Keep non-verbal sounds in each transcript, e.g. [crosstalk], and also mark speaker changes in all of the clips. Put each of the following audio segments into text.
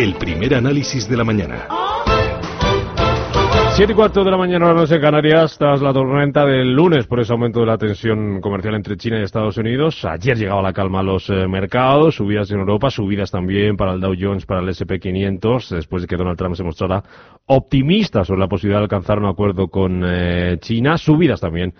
Speaker 1: El primer análisis de la mañana.
Speaker 2: 7 y cuarto de la mañana, no en Canarias, tras la tormenta del lunes por ese aumento de la tensión comercial entre China y Estados Unidos. Ayer llegaba la calma a los eh, mercados, subidas en Europa, subidas también para el Dow Jones, para el SP500, después de que Donald Trump se mostrara optimista sobre la posibilidad de alcanzar un acuerdo con eh, China, subidas también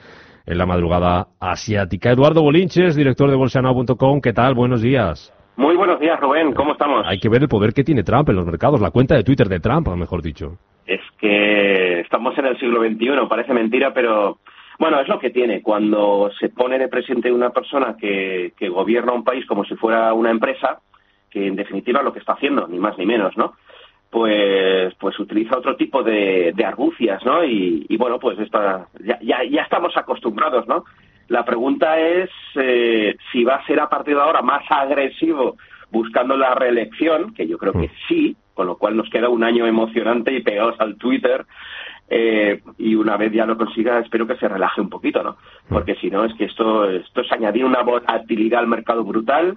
Speaker 2: en la madrugada asiática. Eduardo Bolinches, director de bolsanao.com, ¿qué tal? Buenos días.
Speaker 3: Muy buenos días, Rubén. ¿Cómo estamos?
Speaker 2: Hay que ver el poder que tiene Trump en los mercados, la cuenta de Twitter de Trump, mejor dicho.
Speaker 3: Es que estamos en el siglo XXI, parece mentira, pero bueno, es lo que tiene. Cuando se pone de presidente una persona que, que gobierna un país como si fuera una empresa, que en definitiva lo que está haciendo, ni más ni menos, ¿no? Pues, pues utiliza otro tipo de, de argucias, ¿no? Y, y bueno, pues está, ya, ya, ya estamos acostumbrados, ¿no? La pregunta es eh, si va a ser a partir de ahora más agresivo buscando la reelección, que yo creo que sí, con lo cual nos queda un año emocionante y pegados al Twitter. Eh, y una vez ya lo consiga, espero que se relaje un poquito, ¿no? Porque si no, es que esto, esto es añadir una volatilidad al mercado brutal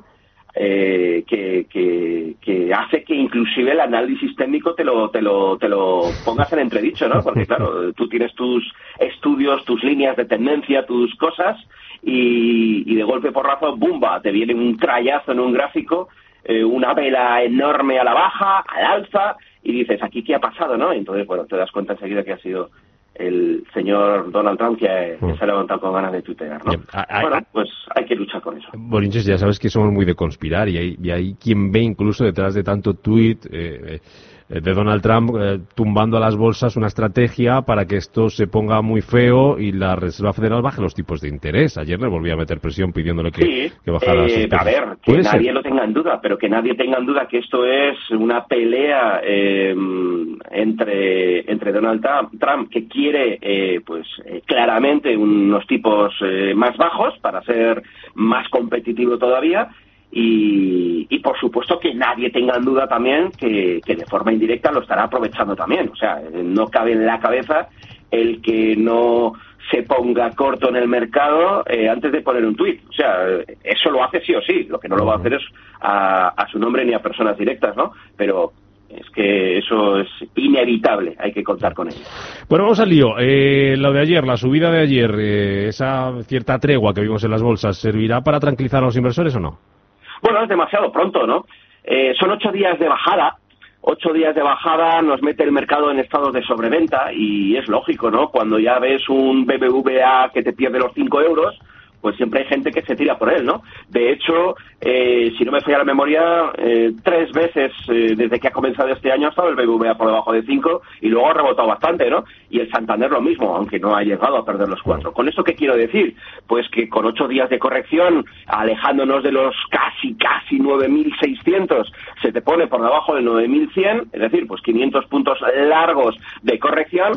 Speaker 3: eh, que, que, que, hace que inclusive el análisis técnico te lo, te lo, te lo pongas en entredicho, ¿no? Porque claro, [laughs] tú tienes tus estudios, tus líneas de tendencia, tus cosas, y, y de golpe por razón, ¡bumba! Te viene un trayazo en un gráfico, eh, una vela enorme a la baja, al alza, y dices, ¿aquí qué ha pasado, no? Entonces, bueno, te das cuenta enseguida que ha sido el señor Donald Trump que, que, se ha levantado con ganas de tuitear, ¿no? bueno, pues hay que luchar con eso.
Speaker 2: Bolinches, ya sabes que somos muy de conspirar y hay, y hay quien ve incluso detrás de tanto tuit eh, de Donald Trump eh, tumbando a las bolsas una estrategia para que esto se ponga muy feo y la Reserva Federal baje los tipos de interés. Ayer le volví a meter presión pidiéndole que,
Speaker 3: sí,
Speaker 2: que bajara.
Speaker 3: Eh, a ver, que nadie ser? lo tenga en duda, pero que nadie tenga en duda que esto es una pelea eh, entre, entre Donald Trump, que quiere, eh, pues claramente unos tipos más bajos para ser más competitivo todavía y, y, por supuesto que nadie tenga en duda también que, que, de forma indirecta lo estará aprovechando también. O sea, no cabe en la cabeza el que no se ponga corto en el mercado eh, antes de poner un tuit. O sea, eso lo hace sí o sí. Lo que no lo va a hacer es a, a su nombre ni a personas directas, ¿no? Pero es que eso es inevitable, hay que contar con ello.
Speaker 2: Bueno, vamos al lío. Eh, lo de ayer, la subida de ayer, eh, esa cierta tregua que vimos en las bolsas, ¿servirá para tranquilizar a los inversores o no?
Speaker 3: Bueno, es demasiado pronto, ¿no? Eh, son ocho días de bajada. Ocho días de bajada nos mete el mercado en estados de sobreventa y es lógico, ¿no? Cuando ya ves un BBVA que te pierde los cinco euros, pues siempre hay gente que se tira por él, ¿no? De hecho, eh, si no me falla la memoria, eh, tres veces eh, desde que ha comenzado este año ha estado el BBVA por debajo de 5 y luego ha rebotado bastante, ¿no? Y el Santander lo mismo, aunque no ha llegado a perder los cuatro. ¿Con eso qué quiero decir? Pues que con ocho días de corrección, alejándonos de los casi, casi 9.600, se te pone por debajo del 9.100, es decir, pues 500 puntos largos de corrección,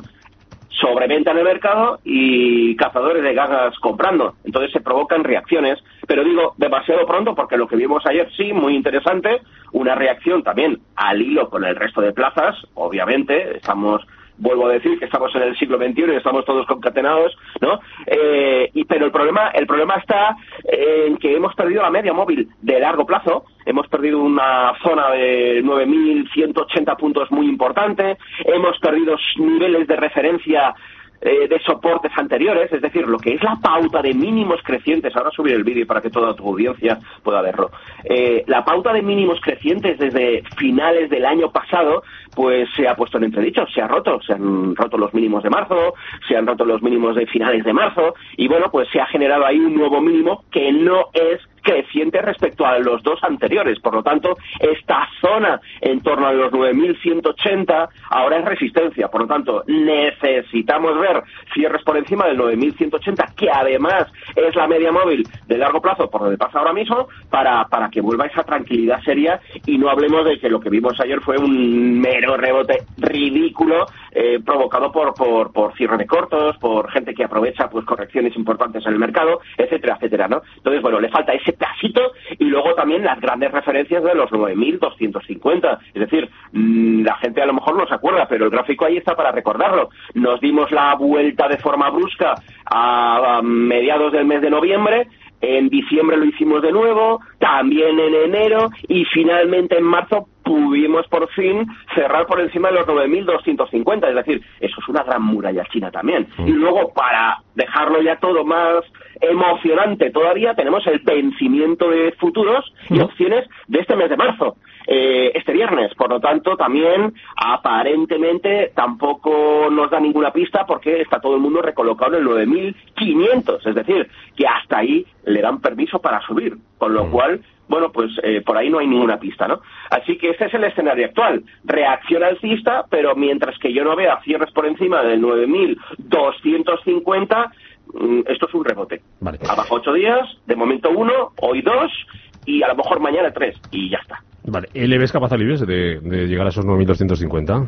Speaker 3: sobreventa en el mercado y cazadores de ganas comprando. Entonces se provocan reacciones, pero digo demasiado pronto porque lo que vimos ayer sí, muy interesante, una reacción también al hilo con el resto de plazas, obviamente, estamos vuelvo a decir que estamos en el siglo XXI y estamos todos concatenados, ¿no? Eh, y, pero el problema, el problema está en que hemos perdido la media móvil de largo plazo, hemos perdido una zona de 9.180 puntos muy importante, hemos perdido niveles de referencia eh, de soportes anteriores, es decir, lo que es la pauta de mínimos crecientes, ahora subir el vídeo para que toda tu audiencia pueda verlo, eh, la pauta de mínimos crecientes desde finales del año pasado, pues se ha puesto en entredicho, se ha roto, se han roto los mínimos de marzo, se han roto los mínimos de finales de marzo, y bueno, pues se ha generado ahí un nuevo mínimo que no es creciente respecto a los dos anteriores. Por lo tanto, esta zona en torno a los 9.180 ahora es resistencia. Por lo tanto, necesitamos ver cierres por encima del 9.180, que además es la media móvil de largo plazo por donde pasa ahora mismo, para, para que vuelva esa tranquilidad seria y no hablemos de que lo que vimos ayer fue un mero rebote ridículo eh, provocado por, por, por cierre de cortos, por gente que aprovecha pues correcciones importantes en el mercado, etcétera, etcétera, ¿no? Entonces, bueno, le falta ese pasito y luego también las grandes referencias de los 9.250. Es decir, mm, la gente a lo mejor no se acuerda, pero el gráfico ahí está para recordarlo. Nos dimos la vuelta de forma brusca a mediados del mes de noviembre en diciembre lo hicimos de nuevo, también en enero y finalmente en marzo pudimos por fin cerrar por encima de los 9.250. Es decir, eso es una gran muralla china también. Y luego, para dejarlo ya todo más emocionante todavía, tenemos el vencimiento de futuros y opciones de este mes de marzo. Eh, este viernes. Por lo tanto, también aparentemente tampoco nos da ninguna pista porque está todo el mundo recolocado en el 9.500. Es decir, que hasta ahí le dan permiso para subir. Con lo cual, bueno, pues eh, por ahí no hay ninguna pista, ¿no? Así que este es el escenario actual. Reacción alcista, pero mientras que yo no vea cierres por encima del 9.250, mm, esto es un rebote. Abajo ocho días, de momento uno, hoy dos, y a lo mejor mañana tres, y ya está.
Speaker 2: Vale, ¿le ves capaz a de, de llegar a esos 9.250?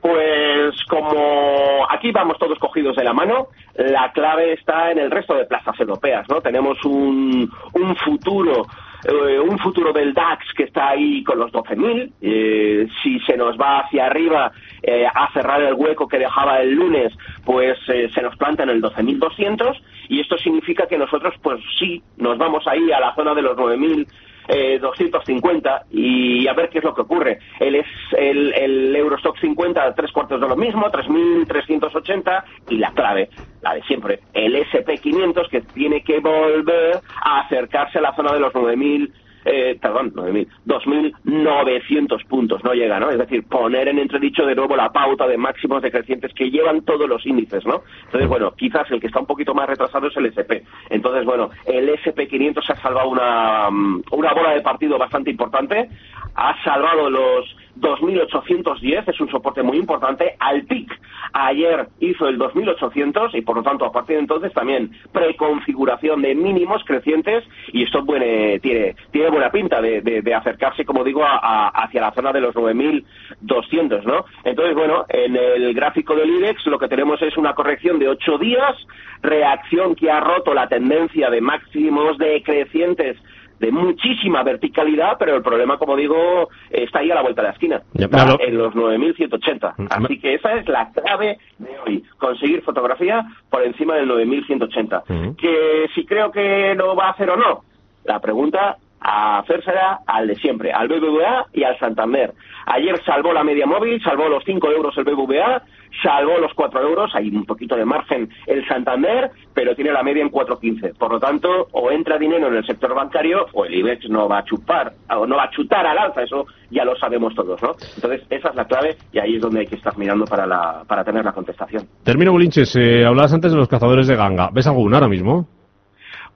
Speaker 3: Pues como aquí vamos todos cogidos de la mano, la clave está en el resto de plazas europeas, ¿no? Tenemos un, un futuro eh, un futuro del DAX que está ahí con los 12.000. Eh, si se nos va hacia arriba eh, a cerrar el hueco que dejaba el lunes, pues eh, se nos planta en el 12.200 y esto significa que nosotros, pues sí, nos vamos ahí a la zona de los 9.000 eh, 250 y a ver qué es lo que ocurre. El, el, el Eurostock 50, tres cuartos de lo mismo, 3.380 y la clave, la de siempre, el SP500 que tiene que volver a acercarse a la zona de los 9.000 eh, perdón, 9.000, 2.900 puntos, no llega, ¿no? Es decir, poner en entredicho de nuevo la pauta de máximos decrecientes que llevan todos los índices, ¿no? Entonces, bueno, quizás el que está un poquito más retrasado es el SP. Entonces, bueno, el SP500 ha salvado una, mm, una bola de partido bastante importante, ha salvado los 2.810, es un soporte muy importante, al PIC ayer hizo el 2.800 y por lo tanto a partir de entonces también preconfiguración de mínimos crecientes y esto tiene, tiene buena pinta de, acercarse, como digo, hacia la zona de los 9.200, ¿no? Entonces, bueno, en el gráfico del IBEX lo que tenemos es una corrección de 8 días, reacción que ha roto la tendencia de máximos decrecientes de muchísima verticalidad, pero el problema, como digo, está ahí a la vuelta de la esquina, en los 9.180. Mm, Así que esa es la clave de hoy, conseguir fotografía por encima del 9.180. Mm. Que si creo que lo va a hacer o no, la pregunta a hacérsela al de siempre, al BBVA y al Santander. Ayer salvó la media móvil, salvó los 5 euros el BBVA, salvó los 4 euros, hay un poquito de margen el Santander, pero tiene la media en 4.15. Por lo tanto, o entra dinero en el sector bancario o el IBEX no va a chupar, o no va a chutar al alza, eso ya lo sabemos todos, ¿no? Entonces, esa es la clave y ahí es donde hay que estar mirando para, la, para tener la contestación.
Speaker 2: Termino, Bolinches, eh, hablabas antes de los cazadores de ganga. ¿Ves alguna ahora mismo?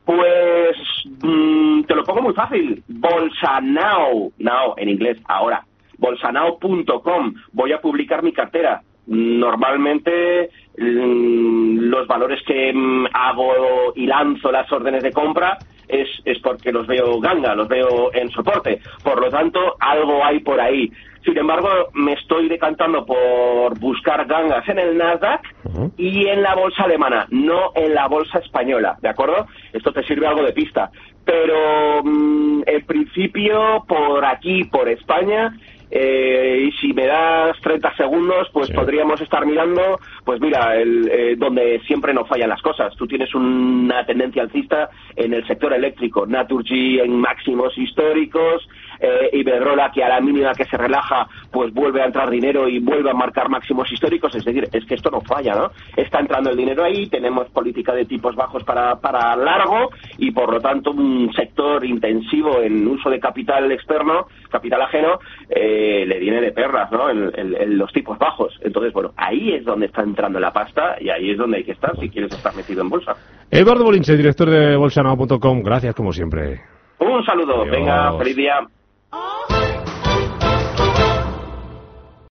Speaker 3: Pues mm, te lo pongo muy fácil. Bolsanao, now en inglés, ahora. Bolsanao.com. Voy a publicar mi cartera. Normalmente mm, los valores que mm, hago y lanzo las órdenes de compra es, es porque los veo ganga, los veo en soporte. Por lo tanto, algo hay por ahí. Sin embargo, me estoy decantando por buscar gangas en el Nasdaq y en la bolsa alemana, no en la bolsa española, ¿de acuerdo? Esto te sirve algo de pista. Pero mm, en principio, por aquí, por España, eh, y si me das 30 segundos, pues podríamos estar mirando, pues mira, el, eh, donde siempre no fallan las cosas. Tú tienes una tendencia alcista en el sector eléctrico, Naturgy en máximos históricos, eh, Iberdrola que a la mínima que se relaja, pues vuelve a entrar dinero y vuelve a marcar máximos históricos. Es decir, es que esto no falla, ¿no? Está entrando el dinero ahí, tenemos política de tipos bajos para, para largo y por lo tanto un sector intensivo en uso de capital externo, capital ajeno, eh, le viene de perras, ¿no? En, los tipos bajos. Entonces, bueno, ahí es donde está entrando la pasta y ahí es donde hay que estar si quieres estar metido en bolsa.
Speaker 2: Eduardo Bolinche, director de bolsanao.com, gracias como siempre.
Speaker 3: Un saludo, venga, feliz día.